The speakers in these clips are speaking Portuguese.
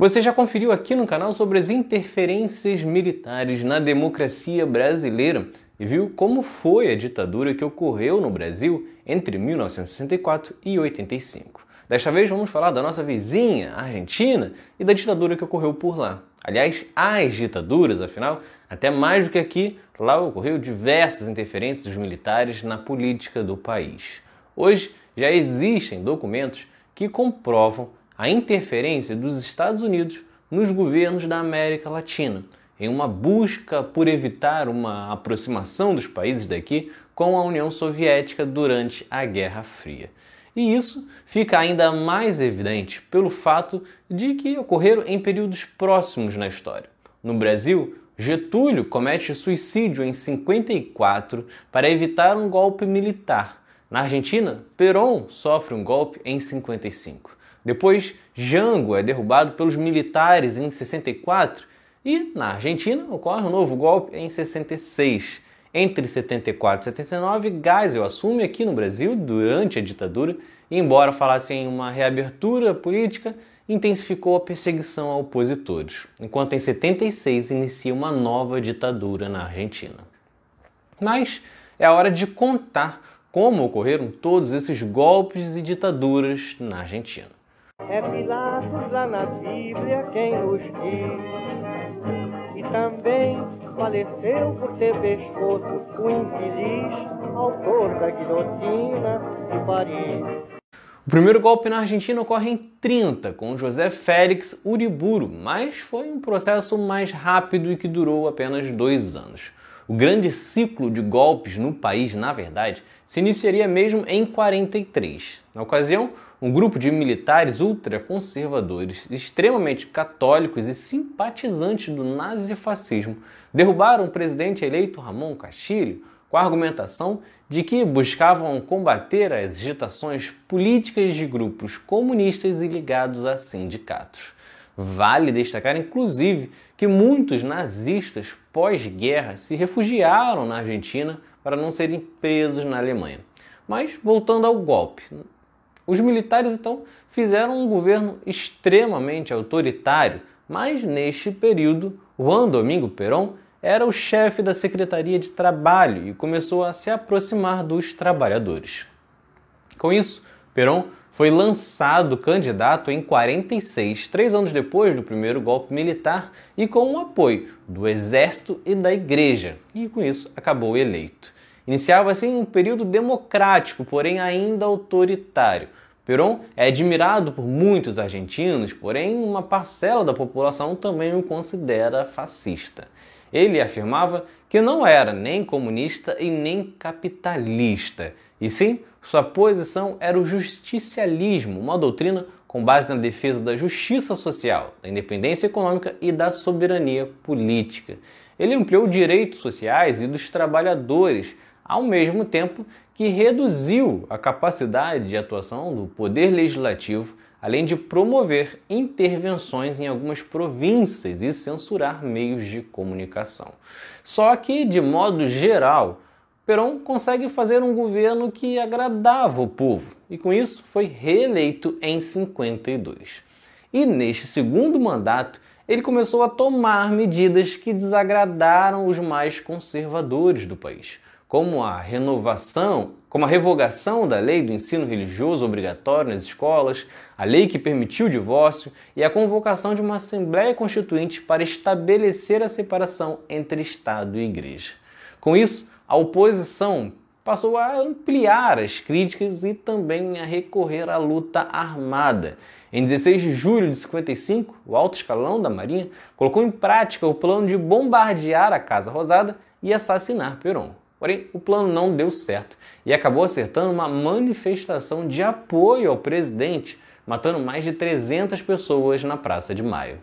Você já conferiu aqui no canal sobre as interferências militares na democracia brasileira e viu como foi a ditadura que ocorreu no Brasil entre 1964 e 85. Desta vez vamos falar da nossa vizinha, Argentina, e da ditadura que ocorreu por lá. Aliás, as ditaduras, afinal, até mais do que aqui, lá ocorreu diversas interferências dos militares na política do país. Hoje já existem documentos que comprovam a interferência dos Estados Unidos nos governos da América Latina, em uma busca por evitar uma aproximação dos países daqui com a União Soviética durante a Guerra Fria. E isso fica ainda mais evidente pelo fato de que ocorreram em períodos próximos na história. No Brasil, Getúlio comete suicídio em 54 para evitar um golpe militar. Na Argentina, Perón sofre um golpe em 55. Depois, Jango é derrubado pelos militares em 64 e na Argentina ocorre um novo golpe em 66. Entre 74 e 79, Geisel assume aqui no Brasil durante a ditadura e, embora falasse em uma reabertura política, intensificou a perseguição a opositores, enquanto em 76 inicia uma nova ditadura na Argentina. Mas é a hora de contar como ocorreram todos esses golpes e ditaduras na Argentina. É Pilatos lá na Bíblia quem nos diz, e também faleceu por ter pescoço o infeliz autor da guilhotina de Paris. O primeiro golpe na Argentina ocorre em 30, com José Félix Uriburu, mas foi um processo mais rápido e que durou apenas dois anos. O grande ciclo de golpes no país, na verdade, se iniciaria mesmo em 43. Na ocasião, um grupo de militares ultraconservadores, extremamente católicos e simpatizantes do nazifascismo, derrubaram o presidente eleito Ramon Castilho com a argumentação de que buscavam combater as agitações políticas de grupos comunistas e ligados a sindicatos. Vale destacar, inclusive, que muitos nazistas pós-guerra se refugiaram na Argentina para não serem presos na Alemanha. Mas voltando ao golpe, os militares então fizeram um governo extremamente autoritário, mas neste período, Juan Domingo Perón era o chefe da Secretaria de Trabalho e começou a se aproximar dos trabalhadores. Com isso, Perón foi lançado candidato em 46, três anos depois do primeiro golpe militar, e com o apoio do exército e da igreja, e com isso acabou eleito. Iniciava assim um período democrático, porém ainda autoritário. Perón é admirado por muitos argentinos, porém uma parcela da população também o considera fascista. Ele afirmava que não era nem comunista e nem capitalista, e sim sua posição era o justicialismo, uma doutrina com base na defesa da justiça social, da independência econômica e da soberania política. Ele ampliou direitos sociais e dos trabalhadores, ao mesmo tempo que reduziu a capacidade de atuação do poder legislativo além de promover intervenções em algumas províncias e censurar meios de comunicação. Só que, de modo geral, Perón consegue fazer um governo que agradava o povo e, com isso, foi reeleito em 52. E neste segundo mandato, ele começou a tomar medidas que desagradaram os mais conservadores do país como a renovação, como a revogação da lei do ensino religioso obrigatório nas escolas, a lei que permitiu o divórcio e a convocação de uma Assembleia Constituinte para estabelecer a separação entre Estado e Igreja. Com isso, a oposição passou a ampliar as críticas e também a recorrer à luta armada. Em 16 de julho de 55, o alto escalão da Marinha colocou em prática o plano de bombardear a Casa Rosada e assassinar Perón. Porém, o plano não deu certo e acabou acertando uma manifestação de apoio ao presidente, matando mais de 300 pessoas na Praça de Maio.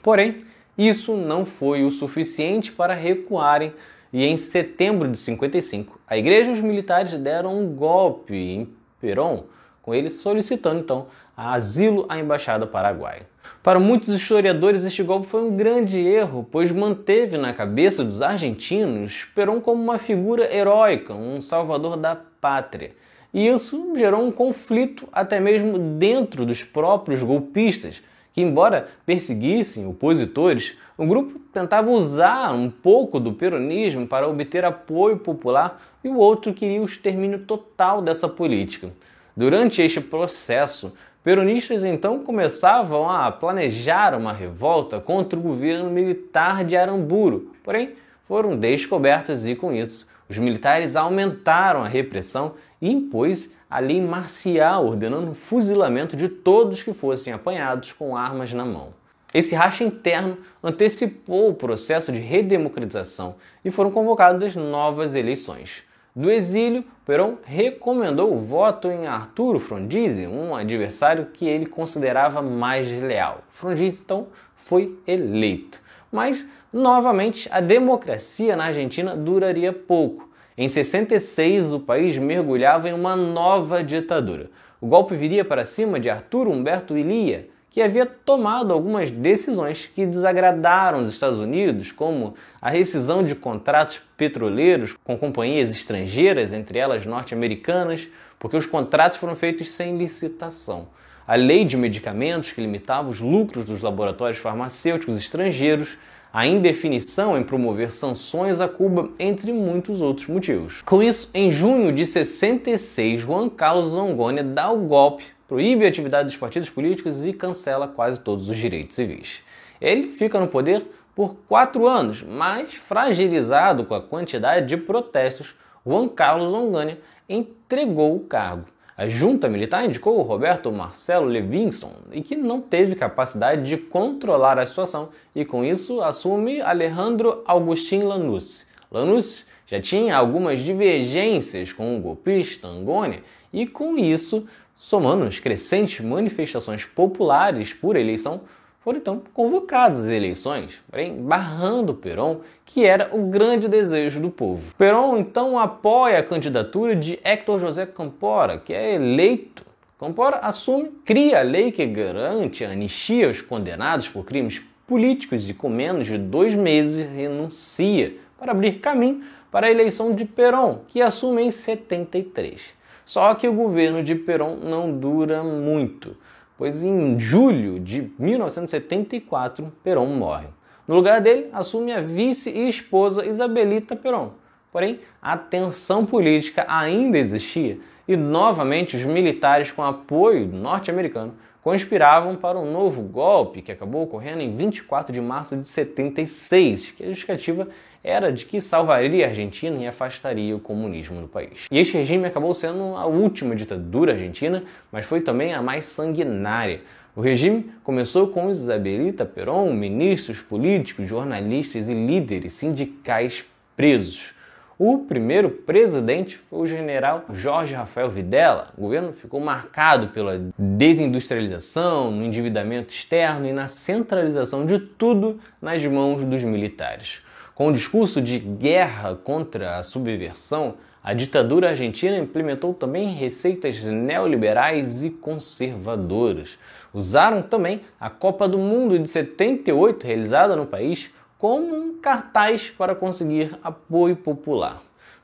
Porém, isso não foi o suficiente para recuarem e em setembro de 55, a igreja e os militares deram um golpe em Perón, com ele solicitando então asilo à embaixada paraguaia. Para muitos historiadores, este golpe foi um grande erro, pois manteve na cabeça dos argentinos Perón como uma figura heróica, um salvador da pátria. E isso gerou um conflito até mesmo dentro dos próprios golpistas, que embora perseguissem opositores, o grupo tentava usar um pouco do peronismo para obter apoio popular e o outro queria o extermínio total dessa política. Durante este processo, peronistas então começavam a planejar uma revolta contra o governo militar de Aramburo, porém foram descobertos e com isso os militares aumentaram a repressão e impôs a lei marcial, ordenando o fuzilamento de todos que fossem apanhados com armas na mão. Esse racha interno antecipou o processo de redemocratização e foram convocadas novas eleições. Do exílio, Perón recomendou o voto em Arturo Frondizi, um adversário que ele considerava mais leal. Frondizi então foi eleito. Mas, novamente, a democracia na Argentina duraria pouco. Em 66, o país mergulhava em uma nova ditadura. O golpe viria para cima de Arturo Humberto Illia, que havia tomado algumas decisões que desagradaram os Estados Unidos, como a rescisão de contratos petroleiros com companhias estrangeiras, entre elas norte-americanas, porque os contratos foram feitos sem licitação. A lei de medicamentos, que limitava os lucros dos laboratórios farmacêuticos estrangeiros, a indefinição em promover sanções a Cuba, entre muitos outros motivos. Com isso, em junho de 66, Juan Carlos Zongoni dá o golpe, proíbe a atividade dos partidos políticos e cancela quase todos os direitos civis. Ele fica no poder por quatro anos, mas fragilizado com a quantidade de protestos, Juan Carlos Zongoni entregou o cargo. A junta militar indicou o Roberto Marcelo Levingston e que não teve capacidade de controlar a situação e com isso assume Alejandro Agustín Lanús. Lanús já tinha algumas divergências com o golpista Angônia e com isso, somando as crescentes manifestações populares por eleição, foram então convocadas as eleições, porém barrando Perón, que era o grande desejo do povo. Perón então apoia a candidatura de Héctor José Campora, que é eleito. Campora assume, cria a lei que garante a anistia aos condenados por crimes políticos e com menos de dois meses renuncia para abrir caminho para a eleição de Perón, que assume em 73. Só que o governo de Perón não dura muito pois em julho de 1974 Perón morre. No lugar dele, assume a vice e esposa Isabelita Perón. Porém, a tensão política ainda existia e novamente os militares, com apoio norte-americano, conspiravam para um novo golpe que acabou ocorrendo em 24 de março de 76, que a justificativa era de que salvaria a Argentina e afastaria o comunismo do país. E este regime acabou sendo a última ditadura argentina, mas foi também a mais sanguinária. O regime começou com Isabelita Perón, ministros políticos, jornalistas e líderes sindicais presos. O primeiro presidente foi o general Jorge Rafael Videla. O governo ficou marcado pela desindustrialização, no endividamento externo e na centralização de tudo nas mãos dos militares. Com o discurso de guerra contra a subversão, a ditadura argentina implementou também receitas neoliberais e conservadoras. Usaram também a Copa do Mundo de 78, realizada no país, como um cartaz para conseguir apoio popular.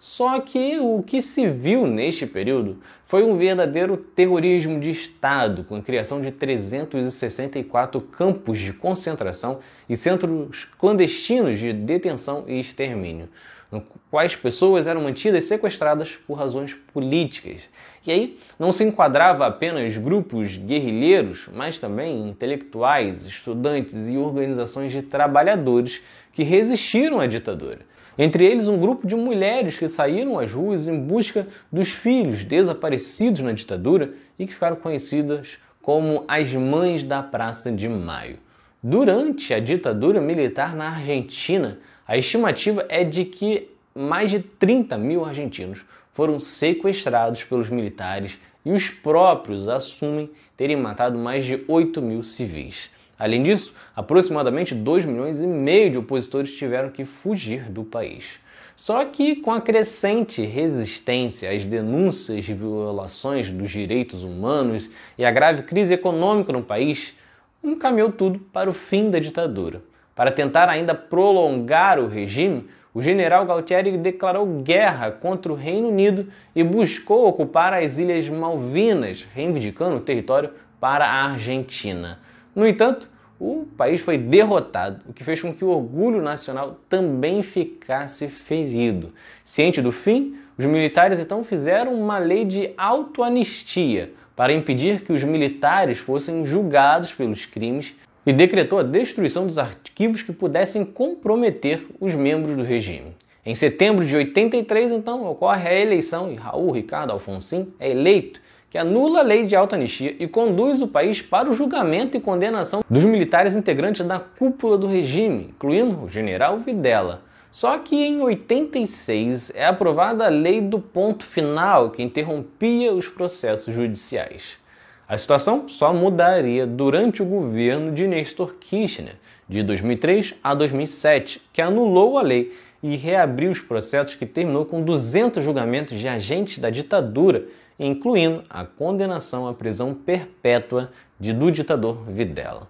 Só que o que se viu neste período foi um verdadeiro terrorismo de Estado, com a criação de 364 campos de concentração e centros clandestinos de detenção e extermínio, no quais pessoas eram mantidas sequestradas por razões políticas. E aí não se enquadrava apenas grupos guerrilheiros, mas também intelectuais, estudantes e organizações de trabalhadores que resistiram à ditadura. Entre eles, um grupo de mulheres que saíram às ruas em busca dos filhos desaparecidos na ditadura e que ficaram conhecidas como as Mães da Praça de Maio. Durante a ditadura militar na Argentina, a estimativa é de que mais de 30 mil argentinos foram sequestrados pelos militares e os próprios assumem terem matado mais de 8 mil civis. Além disso, aproximadamente 2 milhões e meio de opositores tiveram que fugir do país. Só que, com a crescente resistência às denúncias de violações dos direitos humanos e a grave crise econômica no país, encaminhou tudo para o fim da ditadura. Para tentar ainda prolongar o regime, o general Galtieri declarou guerra contra o Reino Unido e buscou ocupar as Ilhas Malvinas, reivindicando o território para a Argentina. No entanto, o país foi derrotado, o que fez com que o orgulho nacional também ficasse ferido. Ciente do fim, os militares então fizeram uma lei de autoanistia para impedir que os militares fossem julgados pelos crimes e decretou a destruição dos arquivos que pudessem comprometer os membros do regime. Em setembro de 83, então, ocorre a eleição e Raul Ricardo Alfonsin é eleito, que anula a lei de alta anistia e conduz o país para o julgamento e condenação dos militares integrantes da cúpula do regime, incluindo o general Videla. Só que em 86 é aprovada a lei do ponto final, que interrompia os processos judiciais. A situação só mudaria durante o governo de Nestor Kirchner, de 2003 a 2007, que anulou a lei e reabriu os processos que terminou com 200 julgamentos de agentes da ditadura, incluindo a condenação à prisão perpétua de, do ditador Videla.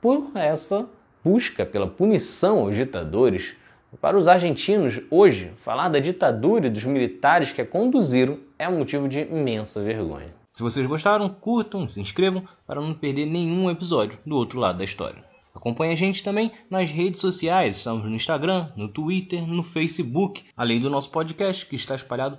Por essa busca pela punição aos ditadores, para os argentinos, hoje, falar da ditadura e dos militares que a conduziram é um motivo de imensa vergonha. Se vocês gostaram, curtam, se inscrevam para não perder nenhum episódio do outro lado da história. Acompanhe a gente também nas redes sociais, estamos no Instagram, no Twitter, no Facebook, além do nosso podcast que está espalhado